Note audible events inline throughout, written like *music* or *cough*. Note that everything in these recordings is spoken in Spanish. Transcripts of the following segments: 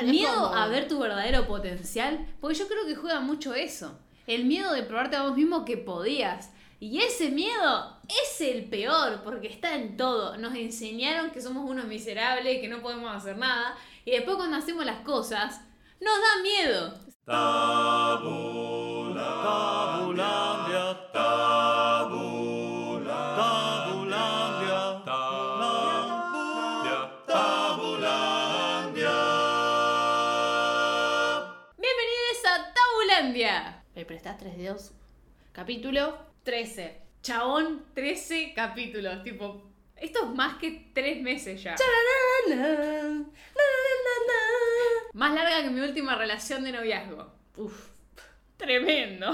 Bueno, miedo como- a ver tu verdadero potencial, porque yo creo que juega mucho eso. El miedo de probarte a vos mismo que podías. Y ese miedo es el peor, porque está en todo. Nos enseñaron que somos unos miserables, que no podemos hacer nada. Y después cuando hacemos las cosas, nos da miedo. Tabulandia, tabula, ¿Me prestás tres dedos? Capítulo 13. Chabón, 13 capítulos. Tipo, esto es más que 3 meses ya. Más larga que mi última relación de noviazgo. Uf. Tremendo.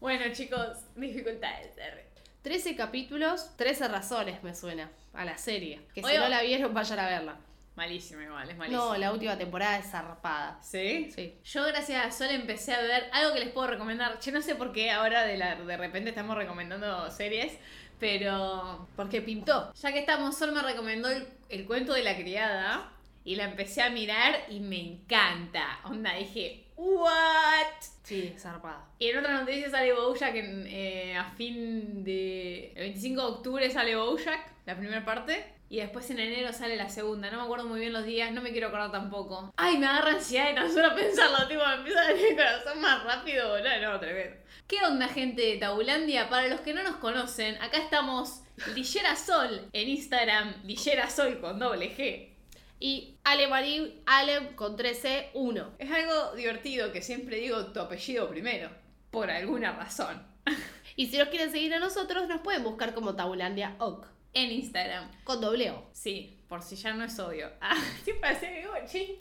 Bueno, chicos, dificultades. arre. 13 capítulos, 13 razones me suena a la serie. Que si Oye, no la vieron, vayan a verla. Malísimo igual, es malísimo. No, la última temporada es zarpada. ¿Sí? Sí. Yo gracias a Sol empecé a ver algo que les puedo recomendar. Yo no sé por qué ahora de, la, de repente estamos recomendando series, pero Porque pintó. ya que estamos, Sol me recomendó el, el cuento de la criada y la empecé a mirar y me encanta. Onda, dije, ¿what? Sí, zarpada. Y en otra noticia sale Bojack en, eh, a fin de... El 25 de octubre sale Bojack, la primera parte. Y después en enero sale la segunda. No me acuerdo muy bien los días, no me quiero acordar tampoco. Ay, me agarra ansiedad de tan solo pensarlo, tipo, me empieza a latir el corazón más rápido, boludo. No, tremendo. ¿Qué onda, gente de Tabulandia? Para los que no nos conocen, acá estamos Lillera Sol en Instagram, Lillera Sol con doble G. Y Ale Marín, Ale con 13, 1. Es algo divertido que siempre digo tu apellido primero, por alguna razón. *laughs* Y si nos quieren seguir a nosotros, nos pueden buscar como Tabulandia Oc. En Instagram. Con doble O. Sí, por si ya no es obvio. *laughs* Ah, ¿qué pasa, Gochi?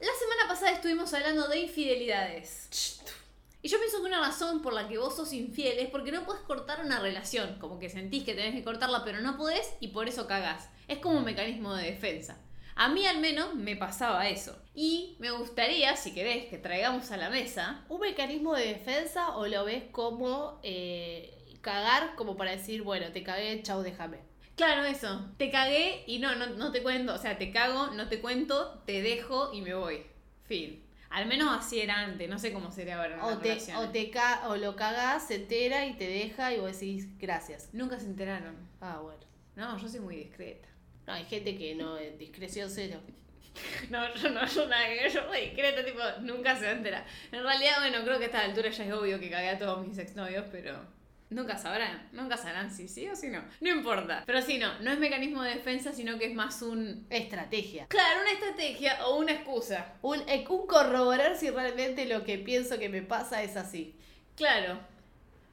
La semana pasada estuvimos hablando de infidelidades. Y yo pienso que una razón por la que vos sos infiel es porque no puedes cortar una relación. Como que sentís que tenés que cortarla, pero no podés y por eso cagás. Es como un mecanismo de defensa. A mí al menos me pasaba eso. Y me gustaría, si querés, que traigamos a la mesa. ¿Un mecanismo de defensa o lo ves como eh, cagar, como para decir, bueno, te cagué, chau, déjame? Claro, eso. Te cagué y no, no, no te cuento. O sea, te cago, no te cuento, te dejo y me voy. Fin. Al menos así era antes. No sé cómo sería ahora. O, te, o, te ca o lo cagás, se entera y te deja y vos decís, gracias. Nunca se enteraron. Ah, bueno. No, yo soy muy discreta. No, hay gente que no, es discreción cero. *laughs* No, yo no, yo nada que yo soy discreta, tipo, nunca se va a enterar. En realidad, bueno, creo que a esta altura ya es obvio que cagué a todos mis exnovios, pero nunca sabrán, nunca sabrán si sí o si no. No importa. Pero sí, no, no es mecanismo de defensa, sino que es más un... Estrategia. Claro, una estrategia o una excusa. Un, eh, un corroborar si realmente lo que pienso que me pasa es así. Claro.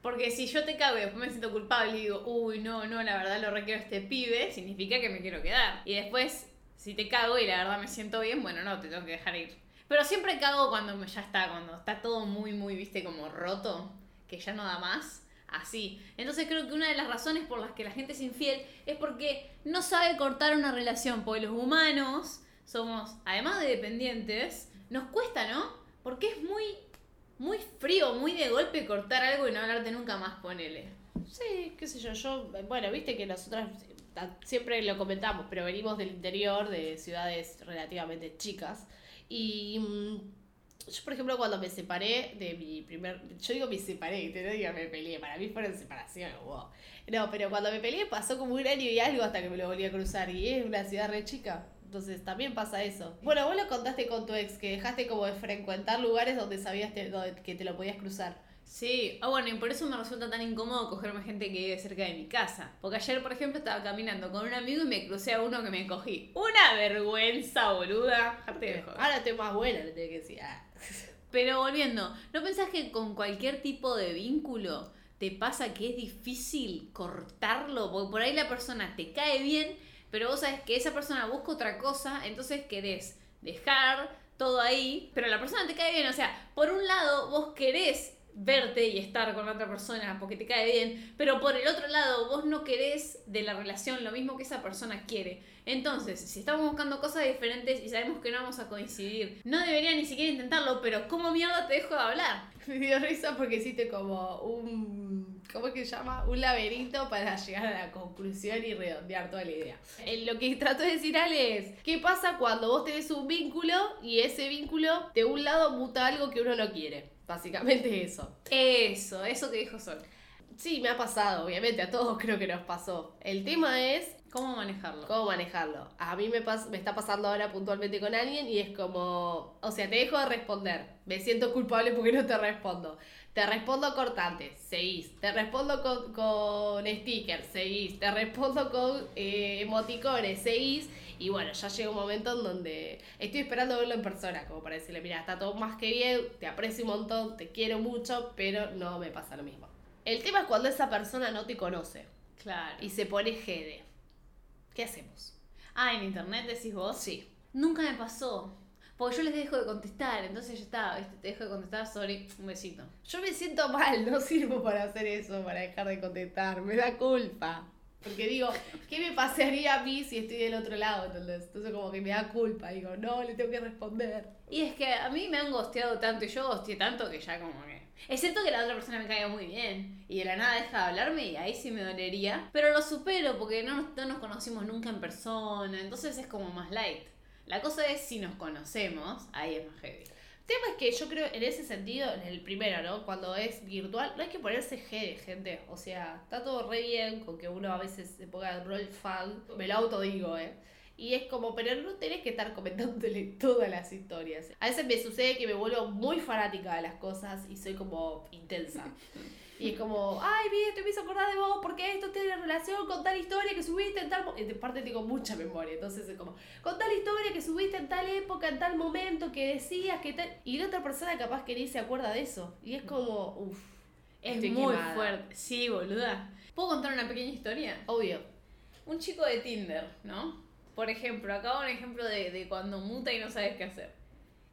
Porque si yo te cago y después me siento culpable y digo, uy, no, no, la verdad lo requiero a este pibe, significa que me quiero quedar. Y después, si te cago y la verdad me siento bien, bueno, no, te tengo que dejar ir. Pero siempre cago cuando ya está, cuando está todo muy, muy, viste, como roto, que ya no da más. Así. Entonces creo que una de las razones por las que la gente es infiel es porque no sabe cortar una relación. Porque los humanos somos, además de dependientes, nos cuesta, ¿no? Porque es muy muy frío, muy de golpe cortar algo y no hablarte nunca más, ponele. Sí, qué sé yo, yo, bueno, viste que nosotras siempre lo comentamos, pero venimos del interior, de ciudades relativamente chicas. Y mm, yo, por ejemplo, cuando me separé de mi primer, yo digo me separé, te no digo me peleé, para mí fueron separaciones, wow. No, pero cuando me peleé pasó como un año y algo hasta que me lo volví a cruzar y es una ciudad re chica. Entonces también pasa eso. Bueno, vos lo contaste con tu ex, que dejaste como de frecuentar lugares donde sabías te- donde- que te lo podías cruzar. Sí, ah bueno, y por eso me resulta tan incómodo cogerme gente que vive cerca de mi casa. Porque ayer, por ejemplo, estaba caminando con un amigo y me crucé a uno que me cogí. Una vergüenza, boluda. Dejate de joder. Ahora estoy más buena, le tengo que decir. ah. Pero volviendo, ¿no pensás que con cualquier tipo de vínculo te pasa que es difícil cortarlo? Porque por ahí la persona te cae bien, pero vos sabes que esa persona busca otra cosa, entonces querés dejar todo ahí, pero la persona te cae bien. O sea, por un lado, vos querés verte y estar con otra persona porque te cae bien, pero por el otro lado vos no querés de la relación lo mismo que esa persona quiere. Entonces, si estamos buscando cosas diferentes y sabemos que no vamos a coincidir, no debería ni siquiera intentarlo, pero ¿cómo mierda te dejo de hablar? *laughs* Me dio risa porque hiciste como un. ¿Cómo es que se llama? Un laberinto para llegar a la conclusión y redondear toda la idea. Eh, Lo que trató de decir Ale es: ¿qué pasa cuando vos tenés un vínculo y ese vínculo de un lado muta algo que uno no quiere? Básicamente *laughs* eso. Eso, eso que dijo Sol. Sí, me ha pasado, obviamente, a todos *laughs* creo que nos pasó. El tema es ¿Cómo manejarlo? cómo manejarlo. A mí me, pas- me está pasando ahora puntualmente con alguien y es como, o sea, te dejo de responder. Me siento culpable porque no te respondo. Te respondo cortante, seguís. Te respondo con, con stickers, seguís. Te respondo con eh, emoticones, seguís. Y bueno, ya llega un momento en donde estoy esperando verlo en persona, como para decirle, mira, está todo más que bien, te aprecio un montón, te quiero mucho, pero no me pasa lo mismo. El tema es cuando esa persona no te conoce Claro. y se pone jede. ¿Qué hacemos? Ah, en internet decís vos. Sí. Nunca me pasó. Porque yo les dejo de contestar, entonces ya está, te dejo de contestar, sorry, un besito. Yo me siento mal, no sirvo para hacer eso, para dejar de contestar, me da culpa. Porque digo, ¿qué me pasaría a mí si estoy del otro lado? ¿entendés? Entonces como que me da culpa, digo, no, le tengo que responder. Y es que a mí me han gosteado tanto y yo gosteé tanto que ya como que... Excepto que la otra persona me caiga muy bien y de la nada deja de hablarme y ahí sí me dolería. Pero lo supero porque no, no nos conocimos nunca en persona, entonces es como más light. La cosa es si nos conocemos, ahí es más heavy. El tema es que yo creo, en ese sentido, en el primero, ¿no? Cuando es virtual, no hay que ponerse jede, gente. O sea, está todo re bien con que uno a veces se ponga el rol fan. Me lo autodigo, ¿eh? Y es como, pero no tenés que estar comentándole *laughs* todas las historias. A veces me sucede que me vuelvo muy fanática de las cosas y soy como intensa. *laughs* Y es como, ay, vi, te me hizo acordar de vos porque esto tiene relación con tal historia que subiste en tal... mo-". Y de parte tengo mucha memoria, entonces es como, con tal historia que subiste en tal época, en tal momento, que decías que tal... Y la otra persona capaz que ni se acuerda de eso. Y es como, uff, Es Estoy muy quemada. fuerte. Sí, boluda. ¿Puedo contar una pequeña historia? obvio. Un chico de Tinder, ¿no? Por ejemplo, acá un ejemplo de, de cuando muta y no sabes qué hacer.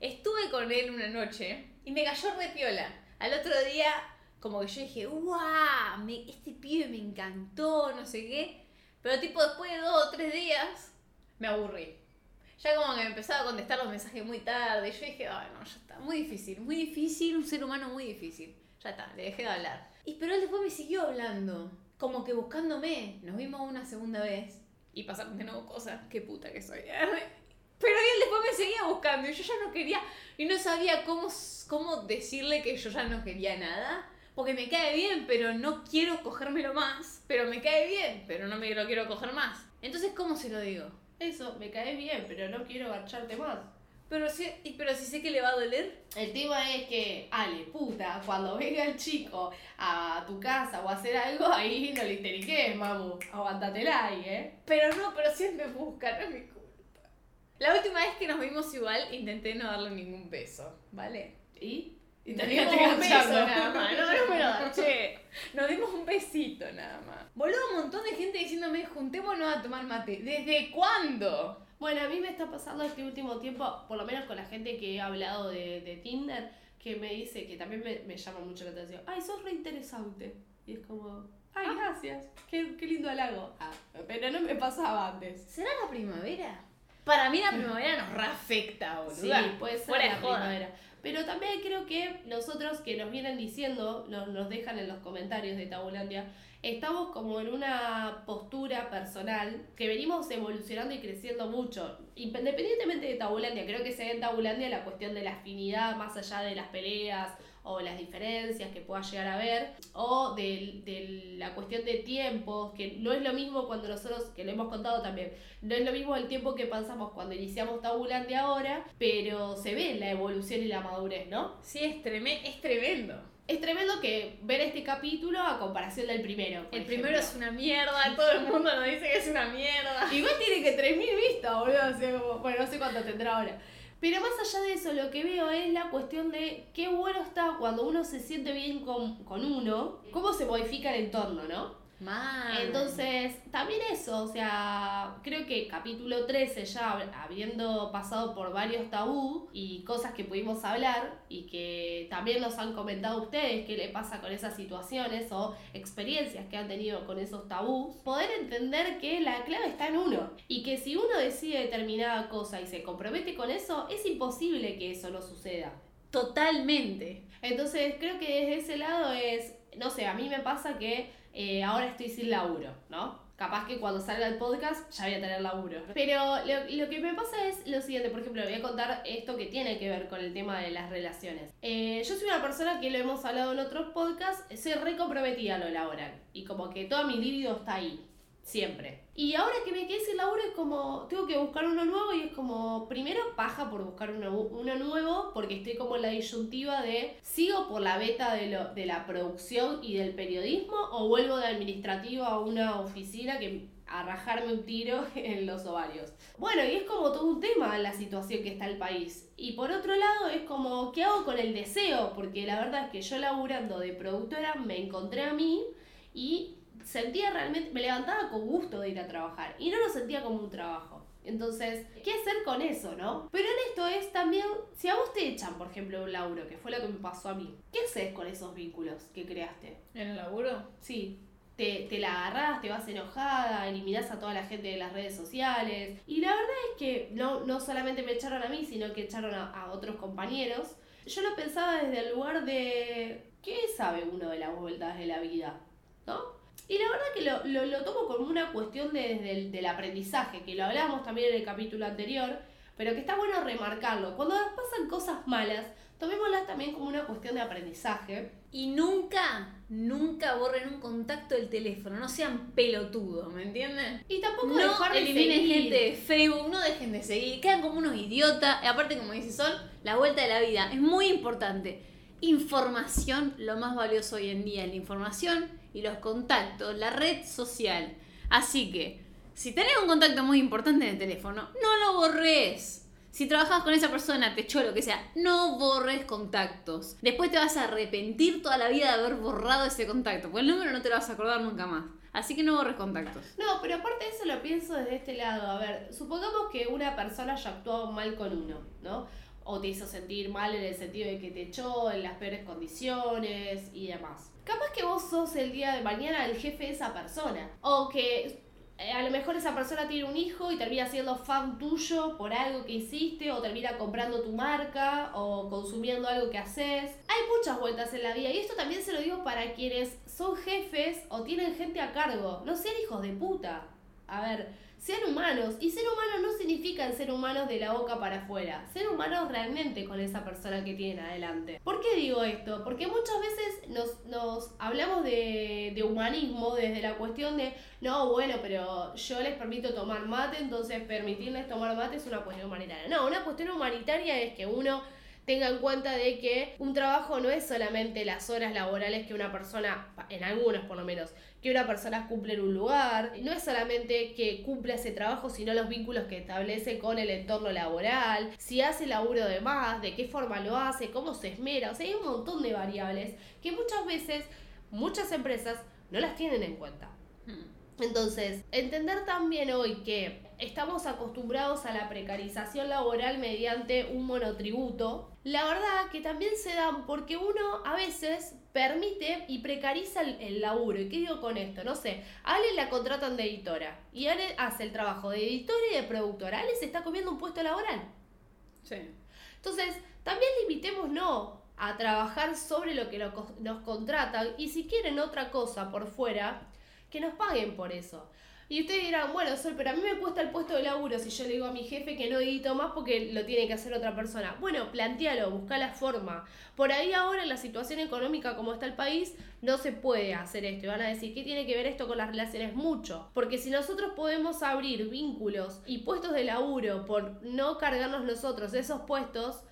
Estuve con él una noche y me cayó re piola. Al otro día, como que yo dije, ¡guau! este pibe me encantó, no sé qué. Pero tipo después de dos o tres días, me aburrí. Ya como que me empezaba a contestar los mensajes muy tarde. Yo dije, ay no, ya está, muy difícil, muy difícil, un ser humano muy difícil. Ya está, le dejé de hablar. Y pero él después me siguió hablando, como que buscándome. Nos vimos una segunda vez y pasaron de nuevo cosas. Qué puta que soy. *laughs* Pero él después me seguía buscando y yo ya no quería, y no sabía cómo, cómo decirle que yo ya no quería nada. Porque me cae bien, pero no quiero cogérmelo más. Pero me cae bien, pero no me lo quiero coger más. Entonces, ¿cómo se lo digo? Eso, me cae bien, pero no quiero garcharte más. Pero y- pero si sé que le va a doler. El tema es que, Ale, puta, cuando venga el chico a tu casa o a hacer algo, ahí no le interiques, mamu. Aguantatela ahí, ¿eh? Pero no, pero él me busca, no es mi culpa. La última vez que nos vimos igual, intenté no darle ningún beso, ¿vale? ¿Y? Y te un beso nada más, no, no me lo agaché. Nos dimos un besito nada más. Boludo, un montón de gente diciéndome, juntémonos a tomar mate. ¿Desde cuándo? Bueno, a mí me está pasando este último tiempo, por lo menos con la gente que he hablado de, de Tinder, que me dice que también me, me llama mucho la atención. Ay, sos re interesante. Y es como, ay, gracias. Qué, qué lindo halago. Ah, pero no me pasaba antes. ¿Será la primavera? Para mí la primavera nos reafecta, boludo. Sí, puede ser Fuera la joda. primavera. Pero también creo que nosotros que nos vienen diciendo, nos, nos dejan en los comentarios de Tabulandia, estamos como en una postura personal que venimos evolucionando y creciendo mucho. Independientemente de Tabulandia, creo que se ve en Tabulandia la cuestión de la afinidad más allá de las peleas o las diferencias que pueda llegar a haber, o de, de la cuestión de tiempos, que no es lo mismo cuando nosotros, que lo hemos contado también, no es lo mismo el tiempo que pasamos cuando iniciamos Tabulandia ahora, pero se ve la evolución y la madurez, ¿no? Sí, es, treme- es tremendo. Es tremendo que ver este capítulo a comparación del primero. El ejemplo. primero es una mierda, todo el mundo nos dice que es una mierda. Igual tiene que 3.000 vistas, boludo. o sea, como- bueno, no sé cuánto tendrá ahora. Pero más allá de eso, lo que veo es la cuestión de qué bueno está cuando uno se siente bien con, con uno, cómo se modifica el entorno, ¿no? Entonces, también eso, o sea, creo que capítulo 13 ya hab- habiendo pasado por varios tabú y cosas que pudimos hablar y que también nos han comentado ustedes qué le pasa con esas situaciones o experiencias que han tenido con esos tabús, poder entender que la clave está en uno y que si uno decide determinada cosa y se compromete con eso, es imposible que eso no suceda. Totalmente. Entonces creo que desde ese lado es, no sé, a mí me pasa que eh, ahora estoy sin laburo, ¿no? Capaz que cuando salga el podcast ya voy a tener laburo. Pero lo, lo que me pasa es lo siguiente, por ejemplo, voy a contar esto que tiene que ver con el tema de las relaciones. Eh, yo soy una persona que lo hemos hablado en otros podcasts, soy re comprometida a lo laboral. Y como que toda mi libido está ahí. Siempre. Y ahora que me quedé sin laburo es como, tengo que buscar uno nuevo y es como, primero paja por buscar uno, uno nuevo porque estoy como en la disyuntiva de, ¿sigo por la beta de, lo, de la producción y del periodismo o vuelvo de administrativo a una oficina que a rajarme un tiro *laughs* en los ovarios? Bueno, y es como todo un tema la situación que está el país. Y por otro lado es como, ¿qué hago con el deseo? Porque la verdad es que yo laburando de productora me encontré a mí y sentía realmente, me levantaba con gusto de ir a trabajar y no lo sentía como un trabajo. Entonces, ¿qué hacer con eso, no? Pero en esto es también, si a vos te echan, por ejemplo, un laburo, que fue lo que me pasó a mí, ¿qué haces con esos vínculos que creaste? ¿En el laburo? Sí, te, te la agarrás, te vas enojada, eliminás a toda la gente de las redes sociales. Y la verdad es que no, no solamente me echaron a mí, sino que echaron a, a otros compañeros. Yo lo pensaba desde el lugar de, ¿qué sabe uno de las vueltas de la vida? ¿No? Y la verdad que lo, lo, lo tomo como una cuestión de- desde el, del aprendizaje, que lo hablábamos también en el capítulo anterior, pero que está bueno remarcarlo. Cuando nos pasan cosas malas, tomémoslas también como una cuestión de aprendizaje. Y nunca, nunca borren un contacto del teléfono. No sean pelotudos, ¿me entienden? Y tampoco No dejar de eliminen seguir. gente de Facebook, no dejen de seguir, quedan como unos idiotas. Y aparte, como dice Sol, la vuelta de la vida es muy importante. Información, lo más valioso hoy en día, la información y los contactos, la red social. Así que, si tenés un contacto muy importante en el teléfono, no lo borres. Si trabajas con esa persona, te echó lo que sea, no borres contactos. Después te vas a arrepentir toda la vida de haber borrado ese contacto, porque el número no te lo vas a acordar nunca más. Así que no borres contactos. No, pero aparte de eso lo pienso desde este lado. A ver, supongamos que una persona haya actuado mal con uno, ¿no? O te hizo sentir mal en el sentido de que te echó en las peores condiciones y demás. Capaz que vos sos el día de mañana el jefe de esa persona. O que eh, a lo mejor esa persona tiene un hijo y termina siendo fan tuyo por algo que hiciste, o termina comprando tu marca, o consumiendo algo que haces. Hay muchas vueltas en la vida, y esto también se lo digo para quienes son jefes o tienen gente a cargo. No sean hijos de puta. A ver, sean humanos. Y ser humanos no significa ser humanos de la boca para afuera. Ser humanos realmente con esa persona que tienen adelante. ¿Por qué digo esto? Porque muchas veces nos, nos hablamos de, de humanismo desde la cuestión de, no, bueno, pero yo les permito tomar mate, entonces permitirles tomar mate es una cuestión humanitaria. No, una cuestión humanitaria es que uno tenga en cuenta de que un trabajo no es solamente las horas laborales que una persona, en algunos por lo menos, que una persona cumple en un lugar, no es solamente que cumpla ese trabajo, sino los vínculos que establece con el entorno laboral, si hace laburo de más, de qué forma lo hace, cómo se esmera, o sea, hay un montón de variables que muchas veces muchas empresas no las tienen en cuenta. Entonces, entender también hoy que estamos acostumbrados a la precarización laboral mediante un monotributo, la verdad que también se dan porque uno a veces permite y precariza el, el laburo. ¿Y qué digo con esto? No sé, a Ale la contratan de editora y Ale hace el trabajo de editora y de productora. Ale se está comiendo un puesto laboral. Sí. Entonces, también limitémonos a trabajar sobre lo que nos contratan y si quieren otra cosa por fuera, que nos paguen por eso. Y ustedes dirán, bueno, Sol, pero a mí me cuesta el puesto de laburo si yo le digo a mi jefe que no edito más porque lo tiene que hacer otra persona. Bueno, plantealo, busca la forma. Por ahí ahora en la situación económica como está el país, no se puede hacer esto. Y van a decir, ¿qué tiene que ver esto con las relaciones? Mucho. Porque si nosotros podemos abrir vínculos y puestos de laburo por no cargarnos nosotros esos puestos,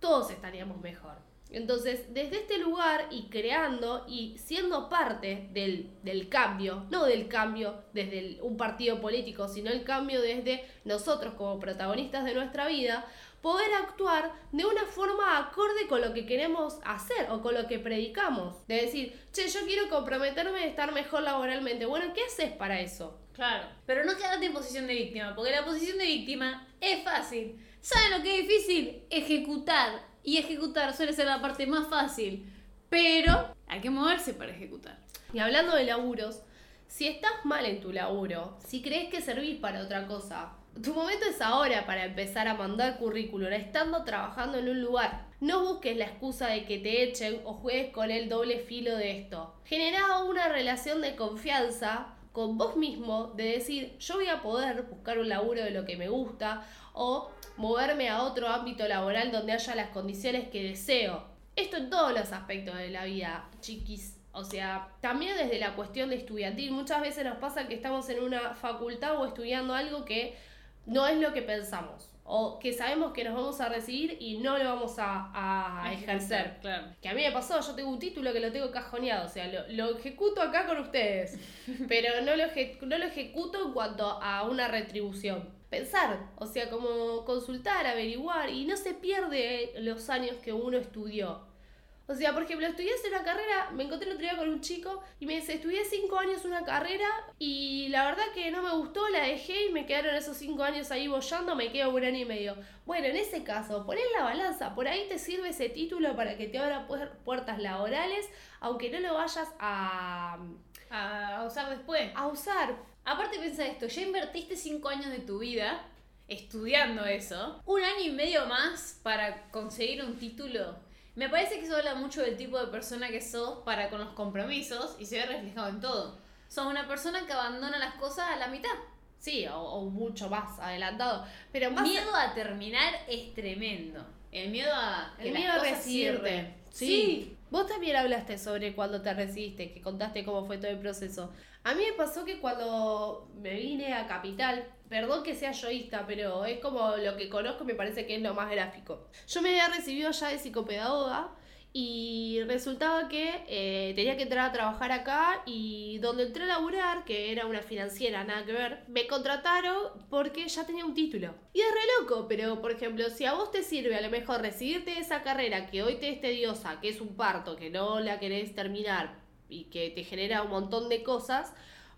todos estaríamos mejor. Entonces, desde este lugar y creando y siendo parte del, del cambio, no del cambio desde un partido político, sino el cambio desde nosotros como protagonistas de nuestra vida, poder actuar de una forma acorde con lo que queremos hacer o con lo que predicamos. De decir, che, yo quiero comprometerme a estar mejor laboralmente. Bueno, ¿qué haces para eso? Claro. Pero no quedarte en posición de víctima, porque la posición de víctima es fácil. ¿Saben lo que es difícil? Ejecutar. Y ejecutar suele ser la parte más fácil. Pero hay que moverse para ejecutar. Y hablando de laburos, si estás mal en tu laburo, si crees que servís para otra cosa, tu momento es ahora para empezar a mandar currículum, estando trabajando en un lugar. No busques la excusa de que te echen o juegues con el doble filo de esto. Genera una relación de confianza con vos mismo de decir, yo voy a poder buscar un laburo de lo que me gusta o moverme a otro ámbito laboral donde haya las condiciones que deseo. Esto en todos los aspectos de la vida, chiquis. O sea, también desde la cuestión de estudiantil. Muchas veces nos pasa que estamos en una facultad o estudiando algo que no es lo que pensamos. O que sabemos que nos vamos a recibir y no lo vamos a, a ejercer. Claro. Que a mí me pasó, yo tengo un título que lo tengo cajoneado, o sea, lo, lo ejecuto acá con ustedes, *laughs* pero no lo, eje- no lo ejecuto en cuanto a una retribución. Pensar, o sea, como consultar, averiguar, y no se pierde los años que uno estudió. O sea, por ejemplo, estudié una carrera, me encontré el otro día con un chico y me dice, estudié cinco años una carrera y la verdad que no me gustó, la dejé y me quedaron esos cinco años ahí bollando, me quedo un año y medio. Bueno, en ese caso, poner la balanza, por ahí te sirve ese título para que te abra puer- puertas laborales, aunque no lo vayas a, A usar después. a usar. Aparte piensa esto, ya invertiste cinco años de tu vida estudiando eso, un año y medio más para conseguir un título. Me parece que eso habla mucho del tipo de persona que sos para con los compromisos y se ve reflejado en todo. Sos una persona que abandona las cosas a la mitad. Sí, o, o mucho más adelantado. Pero más Miedo a terminar es tremendo. El miedo a que El las miedo a cosas recibirte. cierren. Sí. Vos también hablaste sobre cuando te recibiste, que contaste cómo fue todo el proceso. A mí me pasó que cuando me vine a Capital, perdón que sea yoísta, pero es como lo que conozco me parece que es lo más gráfico. Yo me había recibido ya de psicopedagoga y resultaba que eh, tenía que entrar a trabajar acá y donde entré a laburar, que era una financiera, nada que ver, me contrataron porque ya tenía un título. Y es re loco, pero por ejemplo, si a vos te sirve a lo mejor recibirte esa carrera que hoy te es tediosa, que es un parto, que no la querés terminar y que te genera un montón de cosas,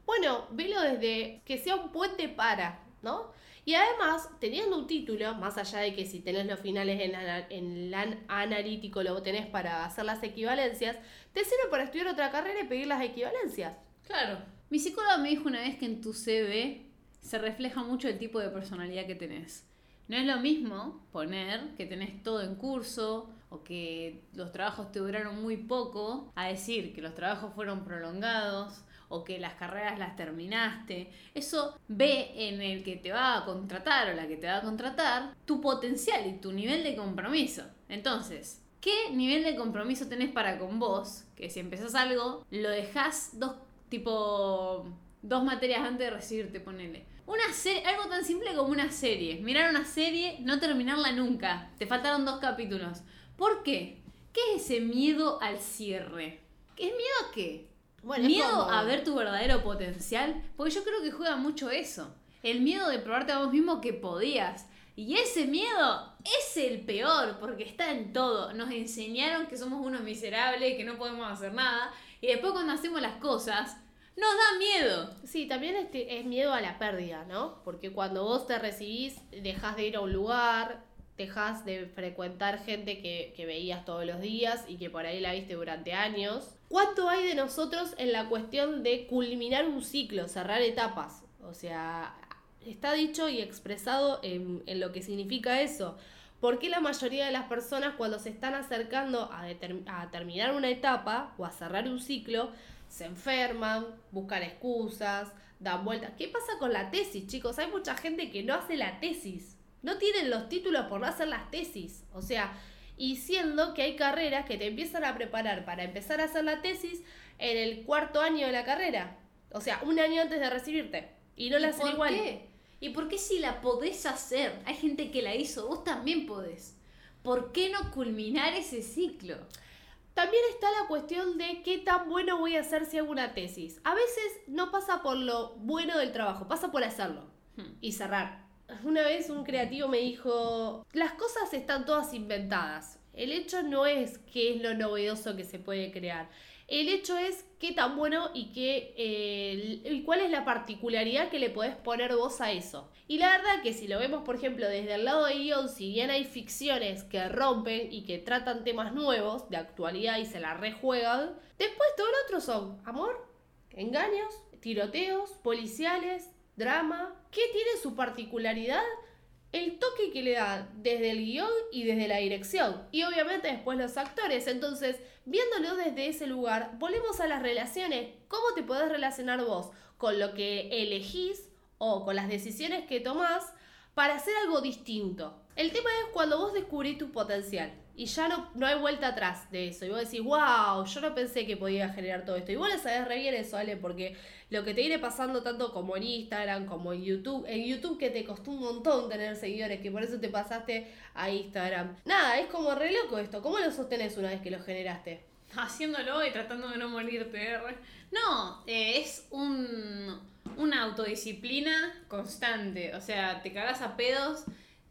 bueno, velo desde que sea un puente para, ¿no? Y además, teniendo un título, más allá de que si tenés los finales en, ana- en analítico lo tenés para hacer las equivalencias, te sirve para estudiar otra carrera y pedir las equivalencias. Claro. Mi psicóloga me dijo una vez que en tu CV se refleja mucho el tipo de personalidad que tenés. No es lo mismo poner que tenés todo en curso que los trabajos te duraron muy poco a decir que los trabajos fueron prolongados o que las carreras las terminaste. Eso ve en el que te va a contratar o la que te va a contratar tu potencial y tu nivel de compromiso. Entonces, ¿qué nivel de compromiso tenés para con vos? Que si empezás algo, lo dejás dos, tipo, dos materias antes de recibirte, ponele. Una serie, algo tan simple como una serie. Mirar una serie, no terminarla nunca. Te faltaron dos capítulos. ¿Por qué? ¿Qué es ese miedo al cierre? ¿Qué es miedo a qué? Bueno, miedo a ver tu verdadero potencial. Porque yo creo que juega mucho eso. El miedo de probarte a vos mismo que podías. Y ese miedo es el peor porque está en todo. Nos enseñaron que somos unos miserables, que no podemos hacer nada. Y después cuando hacemos las cosas, nos da miedo. Sí, también es miedo a la pérdida, ¿no? Porque cuando vos te recibís, dejas de ir a un lugar, dejas de frecuentar gente que, que veías todos los días y que por ahí la viste durante años. ¿Cuánto hay de nosotros en la cuestión de culminar un ciclo, cerrar etapas? O sea, está dicho y expresado en, en lo que significa eso. ¿Por qué la mayoría de las personas cuando se están acercando a, a terminar una etapa o a cerrar un ciclo, se enferman, buscan excusas, dan vueltas? ¿Qué pasa con la tesis, chicos? Hay mucha gente que no hace la tesis. No tienen los títulos por no hacer las tesis. O sea, y siendo que hay carreras que te empiezan a preparar para empezar a hacer la tesis en el cuarto año de la carrera. O sea, un año antes de recibirte. Y no la ¿Y hacen por igual. qué? ¿Y por qué si la podés hacer? Hay gente que la hizo, vos también podés. ¿Por qué no culminar ese ciclo? También está la cuestión de qué tan bueno voy a hacer si hago una tesis. A veces no pasa por lo bueno del trabajo, pasa por hacerlo Hmm. y cerrar. Una vez un creativo me dijo, las cosas están todas inventadas. El hecho no es qué es lo novedoso que se puede crear. El hecho es qué tan bueno y qué eh, y cuál es la particularidad que le podés poner vos a eso. Y la verdad que si lo vemos, por ejemplo, desde el lado de guion, si bien hay ficciones que rompen y que tratan temas nuevos de actualidad y se la rejuegan, después todo lo otro son amor, engaños, tiroteos, policiales, drama. ¿Qué tiene su particularidad? el toque que le da desde el guion y desde la dirección. Y obviamente después los actores. Entonces, viéndolo desde ese lugar, volvemos a las relaciones. ¿Cómo te podés relacionar vos con lo que elegís o con las decisiones que tomás para hacer algo distinto? El tema es cuando vos descubrís tu potencial y ya no, no hay vuelta atrás de eso. Y vos decís, wow, yo no pensé que podía generar todo esto. Y vos lo sabés re bien eso, Ale, porque lo que te viene pasando tanto como en Instagram, como en YouTube, en YouTube que te costó un montón tener seguidores, que por eso te pasaste a Instagram. Nada, es como re loco esto. ¿Cómo lo sostenés una vez que lo generaste? Haciéndolo y tratando de no morirte. No, eh, es un, una autodisciplina constante. O sea, te cagas a pedos,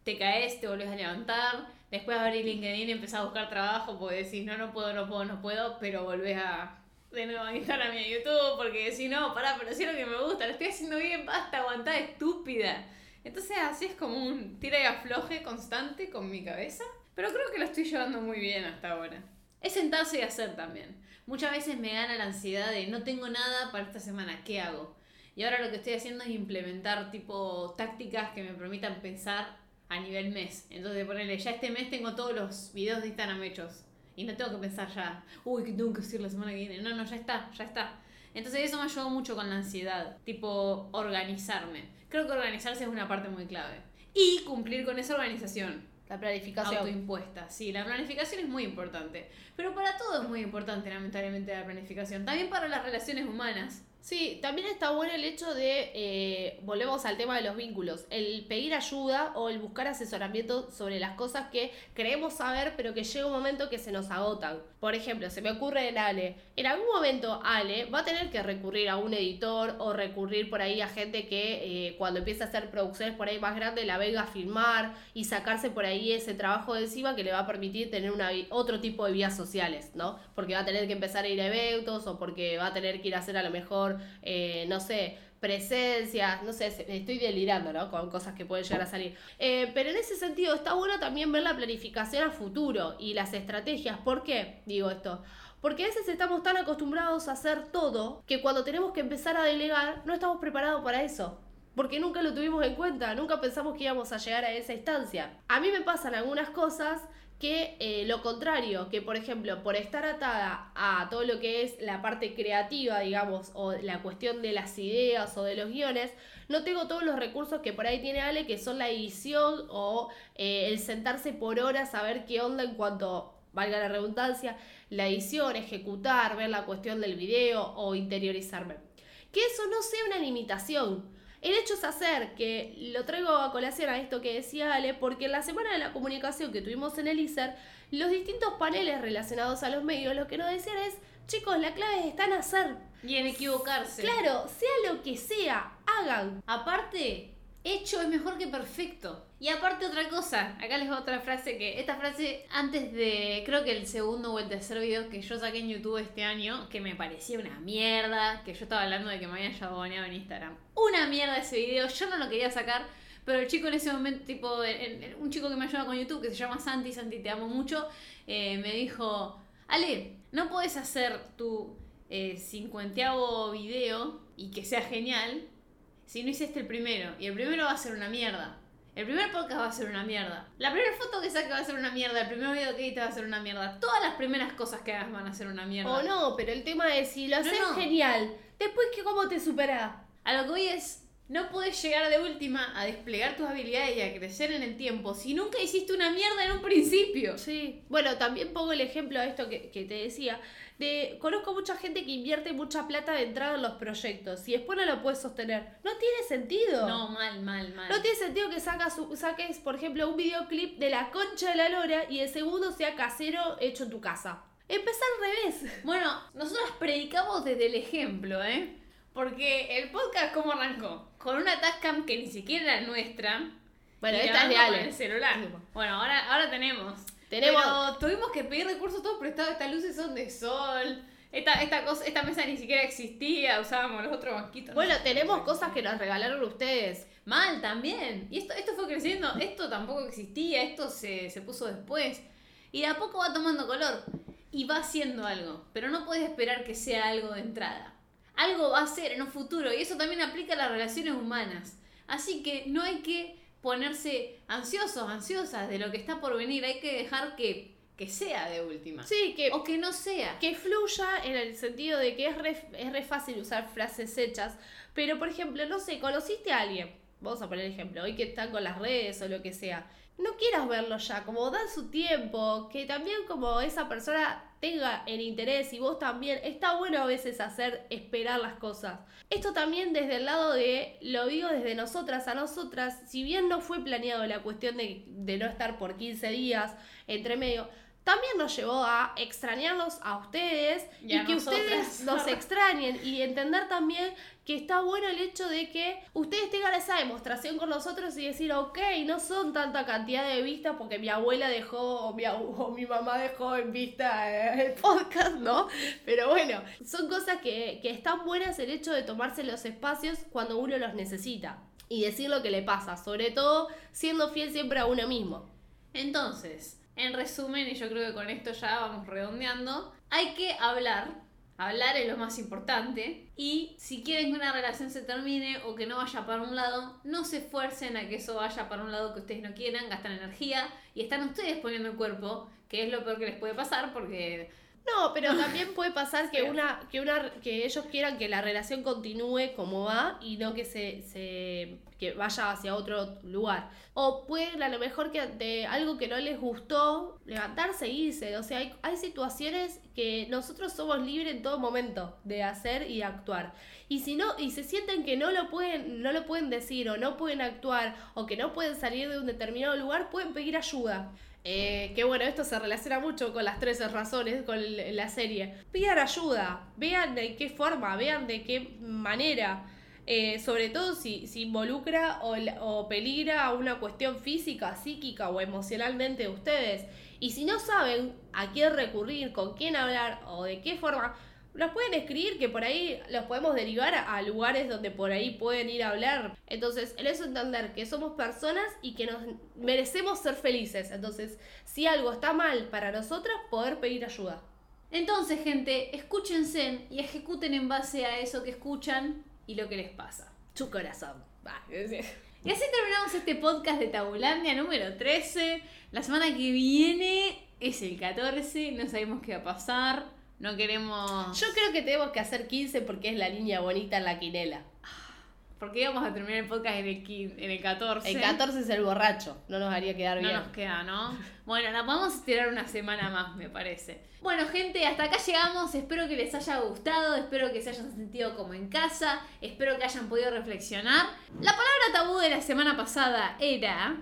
te caes, te volvés a levantar. Después abrir LinkedIn y empezás a buscar trabajo porque decís, no, no puedo, no puedo, no puedo, pero volvés a de nuevo a Instagram y YouTube porque si no, pará, pero si es lo que me gusta, lo estoy haciendo bien, basta, aguantá, estúpida. Entonces así es como un tira y afloje constante con mi cabeza, pero creo que lo estoy llevando muy bien hasta ahora. Es sentarse y hacer también. Muchas veces me gana la ansiedad de no tengo nada para esta semana, ¿qué hago? Y ahora lo que estoy haciendo es implementar tipo tácticas que me permitan pensar a nivel mes. Entonces ponerle, ya este mes tengo todos los videos de Instagram hechos y no tengo que pensar ya, uy, ¿qué tengo que decir la semana que viene? No, no, ya está, ya está. Entonces eso me ayudó mucho con la ansiedad, tipo organizarme. Creo que organizarse es una parte muy clave. Y cumplir con esa organización. La planificación. Autoimpuesta, sí, la planificación es muy importante. Pero para todo es muy importante, lamentablemente, la planificación. También para las relaciones humanas. Sí, también está bueno el hecho de, eh, volvemos al tema de los vínculos, el pedir ayuda o el buscar asesoramiento sobre las cosas que creemos saber, pero que llega un momento que se nos agotan. Por ejemplo, se me ocurre en Ale, en algún momento Ale va a tener que recurrir a un editor o recurrir por ahí a gente que eh, cuando empiece a hacer producciones por ahí más grandes la venga a filmar y sacarse por ahí ese trabajo de encima que le va a permitir tener una, otro tipo de vías sociales, ¿no? Porque va a tener que empezar a ir a eventos o porque va a tener que ir a hacer a lo mejor eh, no sé, presencias, no sé, estoy delirando, ¿no? Con cosas que pueden llegar a salir. Eh, pero en ese sentido está bueno también ver la planificación a futuro y las estrategias. ¿Por qué digo esto? Porque a veces estamos tan acostumbrados a hacer todo que cuando tenemos que empezar a delegar no estamos preparados para eso. Porque nunca lo tuvimos en cuenta, nunca pensamos que íbamos a llegar a esa instancia. A mí me pasan algunas cosas que eh, lo contrario, que por ejemplo, por estar atada a todo lo que es la parte creativa, digamos, o la cuestión de las ideas o de los guiones, no tengo todos los recursos que por ahí tiene Ale, que son la edición o eh, el sentarse por horas a ver qué onda en cuanto, valga la redundancia, la edición, ejecutar, ver la cuestión del video o interiorizarme. Que eso no sea una limitación, el hecho es hacer que lo traigo a colación a esto que decía Ale, porque en la semana de la comunicación que tuvimos en el ISER, los distintos paneles relacionados a los medios lo que nos decían es, chicos, la clave está en hacer. Y en equivocarse. Claro, sea lo que sea, hagan. Aparte, hecho es mejor que perfecto. Y aparte otra cosa, acá les va otra frase que, esta frase antes de, creo que el segundo o el tercer video que yo saqué en YouTube este año, que me parecía una mierda, que yo estaba hablando de que me habían baneado en Instagram. Una mierda ese video, yo no lo quería sacar, pero el chico en ese momento, tipo, un chico que me ayuda con YouTube, que se llama Santi, Santi te amo mucho, eh, me dijo, Ale, no puedes hacer tu eh, cincuenteavo video y que sea genial si no hiciste el primero. Y el primero va a ser una mierda. El primer podcast va a ser una mierda. La primera foto que saque va a ser una mierda. El primer video que edites va a ser una mierda. Todas las primeras cosas que hagas van a ser una mierda. O no, pero el tema es si lo haces genial. Después, que ¿cómo te supera A lo que voy es. No puedes llegar de última a desplegar tus habilidades y a crecer en el tiempo si nunca hiciste una mierda en un principio. Sí. Bueno, también pongo el ejemplo a esto que, que te decía de conozco mucha gente que invierte mucha plata de entrada en los proyectos y después no lo puedes sostener. No tiene sentido. No, mal, mal, mal. No tiene sentido que sacas, saques, por ejemplo, un videoclip de la concha de la lora y el segundo sea casero hecho en tu casa. Empezar al revés. Bueno, nosotros predicamos desde el ejemplo, ¿eh? Porque el podcast, ¿cómo arrancó? Con una Tascam que ni siquiera era nuestra, Bueno, y esta es de con Ale. el celular. Bueno, ahora, ahora tenemos. Tenemos- Pero tuvimos que pedir recursos todos prestados. Estas luces son de sol. Esta, esta, cosa, esta mesa ni siquiera existía. Usábamos los otros banquitos. no Bueno, sé. tenemos cosas que nos regalaron ustedes. Mal también. Y esto, esto fue creciendo. Esto tampoco existía. Esto se, se puso después. Y de a poco va tomando color. Y va haciendo algo. Pero no puedes esperar que sea algo de entrada. Algo va a ser en un futuro. Y eso también aplica a las relaciones humanas. Así que no hay que ponerse ansiosos, ansiosas de lo que está por venir. Hay que dejar que, que sea de última. Sí, que, O que no sea. que fluya en el sentido de que es re, es re fácil usar frases hechas. Pero, por ejemplo, no sé, conociste a alguien. Vamos a poner ejemplo, hoy que están con las redes o lo que sea. No quieras verlo ya, como dan su tiempo, que también como esa persona tenga el interés y vos también, está bueno a veces hacer esperar las cosas. Esto también desde el lado de, lo digo desde nosotras a nosotras, si bien no fue planeado la cuestión de, de no estar por 15 días entre medio, también nos llevó a extrañarlos a ustedes Y y, a que nosotras. ustedes nos *laughs* extrañen y entender también que está bueno el hecho de que ustedes tengan esa demostración con nosotros y decir, ok, no son tanta cantidad de vistas porque mi abuela dejó o mi, o mi mamá dejó en vista eh, el podcast, ¿no? Pero bueno, son cosas que, que están buenas el hecho de tomarse los espacios cuando uno los necesita y decir lo que le pasa, sobre todo siendo fiel siempre a uno mismo. Entonces, en resumen, y yo creo que con esto ya vamos redondeando, hay que hablar. Hablar es lo más importante. Y si quieren que una relación se termine o que no vaya para un lado, no se esfuercen a que eso vaya para un lado que ustedes no quieran, gastan energía y están ustedes poniendo el cuerpo, que es lo peor que les puede pasar porque No, pero también puede pasar que una, que una, que ellos quieran que la relación continúe como va y no que se, se que vaya hacia otro lugar. O pueden a lo mejor que de algo que no les gustó, levantarse e irse. O sea, hay, hay situaciones que nosotros somos libres en todo momento de hacer y actuar. Y si no, y se sienten que no lo pueden, no lo pueden decir, o no pueden actuar, o que no pueden salir de un determinado lugar, pueden pedir ayuda. Eh, que bueno, esto se relaciona mucho con las 13 razones, con la serie. Pidan ayuda, vean de qué forma, vean de qué manera. Eh, sobre todo si, si involucra o, o peligra una cuestión física, psíquica o emocionalmente de ustedes. Y si no saben a quién recurrir, con quién hablar o de qué forma, nos pueden escribir que por ahí los podemos derivar a, lugares donde por ahí pueden ir a hablar. Entonces, el eso entender que somos personas y que nos merecemos ser felices. Entonces, si algo está mal para nosotras, poder pedir ayuda. Entonces, gente, escúchense y ejecuten en base a eso que escuchan y lo que les pasa. Su corazón. Va, Y así terminamos este podcast de Tabulandia número 13. La semana que viene es el 14, no sabemos qué va a pasar. No queremos. Yo creo que tenemos que hacer 15 porque es la línea bonita en la quinela. Porque íbamos a terminar el podcast en el, quin- en el 14. El 14 es el borracho, no nos haría quedar No bien. nos queda, ¿no? *laughs* Bueno, la vamos a estirar una semana más, me parece. Bueno, gente, hasta acá llegamos. Espero que les haya gustado. Espero que se hayan sentido como en casa. Espero que hayan podido reflexionar. La palabra tabú de la semana pasada era.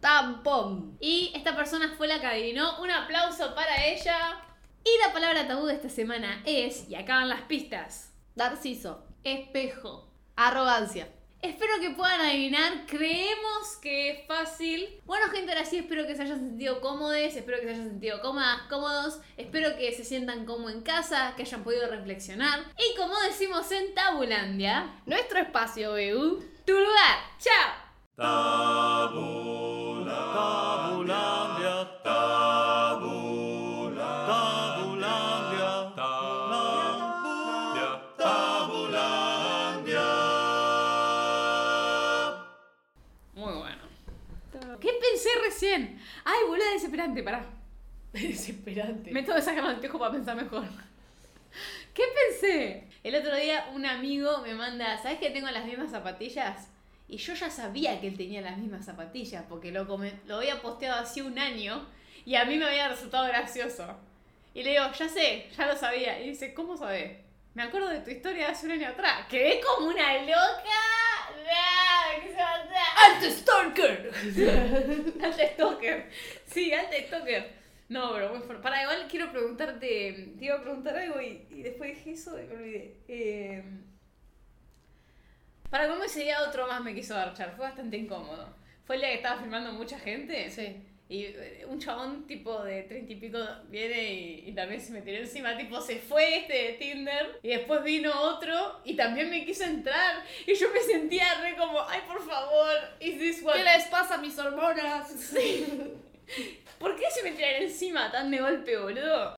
Tampón. Y esta persona fue la que adivinó. Un aplauso para ella. Y la palabra tabú de esta semana es. Y acaban las pistas. Narciso. Espejo. Arrogancia. Espero que puedan adivinar. Creemos que es fácil. Bueno, gente, ahora sí espero que se hayan sentido cómodos. Espero que se hayan sentido cómodas, cómodos. Espero que se sientan como en casa, que hayan podido reflexionar. Y como decimos en Tabulandia, Nuestro espacio, BU. tu lugar. ¡Chao! Tabula, tabulandia, tabula, Ay, boluda desesperante, pará. *laughs* Desesperante. Me tengo que sacar el anteojo para pensar mejor. *laughs* ¿Qué pensé? El otro día un amigo me manda, ¿sabes que tengo las mismas zapatillas? Y yo ya sabía que él tenía las mismas zapatillas porque lo, lo había posteado hace un año y a mí me había resultado gracioso. Y le digo, ya sé, ya lo sabía. Y dice, ¿cómo sabés? Me acuerdo de tu historia de hace un año atrás. Quedé como una loca. ¿Qué se va a hacer? ¡Alto Stalker! *laughs* Alta stalker. Sí, alta stalker. No, pero muy fuerte. Para, igual quiero preguntarte. Te iba a preguntar algo y, y después dije eso y me olvidé. Eh, para cómo ese día otro más me quiso garchar. Fue bastante incómodo. fue el día que estaba filmando mucha gente. Sí. Y eh, un chabón tipo de treinta y pico viene y, y también se me tiró encima, tipo se fue este de Tinder y después vino otro y también me quiso entrar y yo me sentía re como, ay por favor, is this what... ¿Qué les pasa a mis hormonas? *laughs* ¿Por qué se me tiran encima tan de golpe, boludo?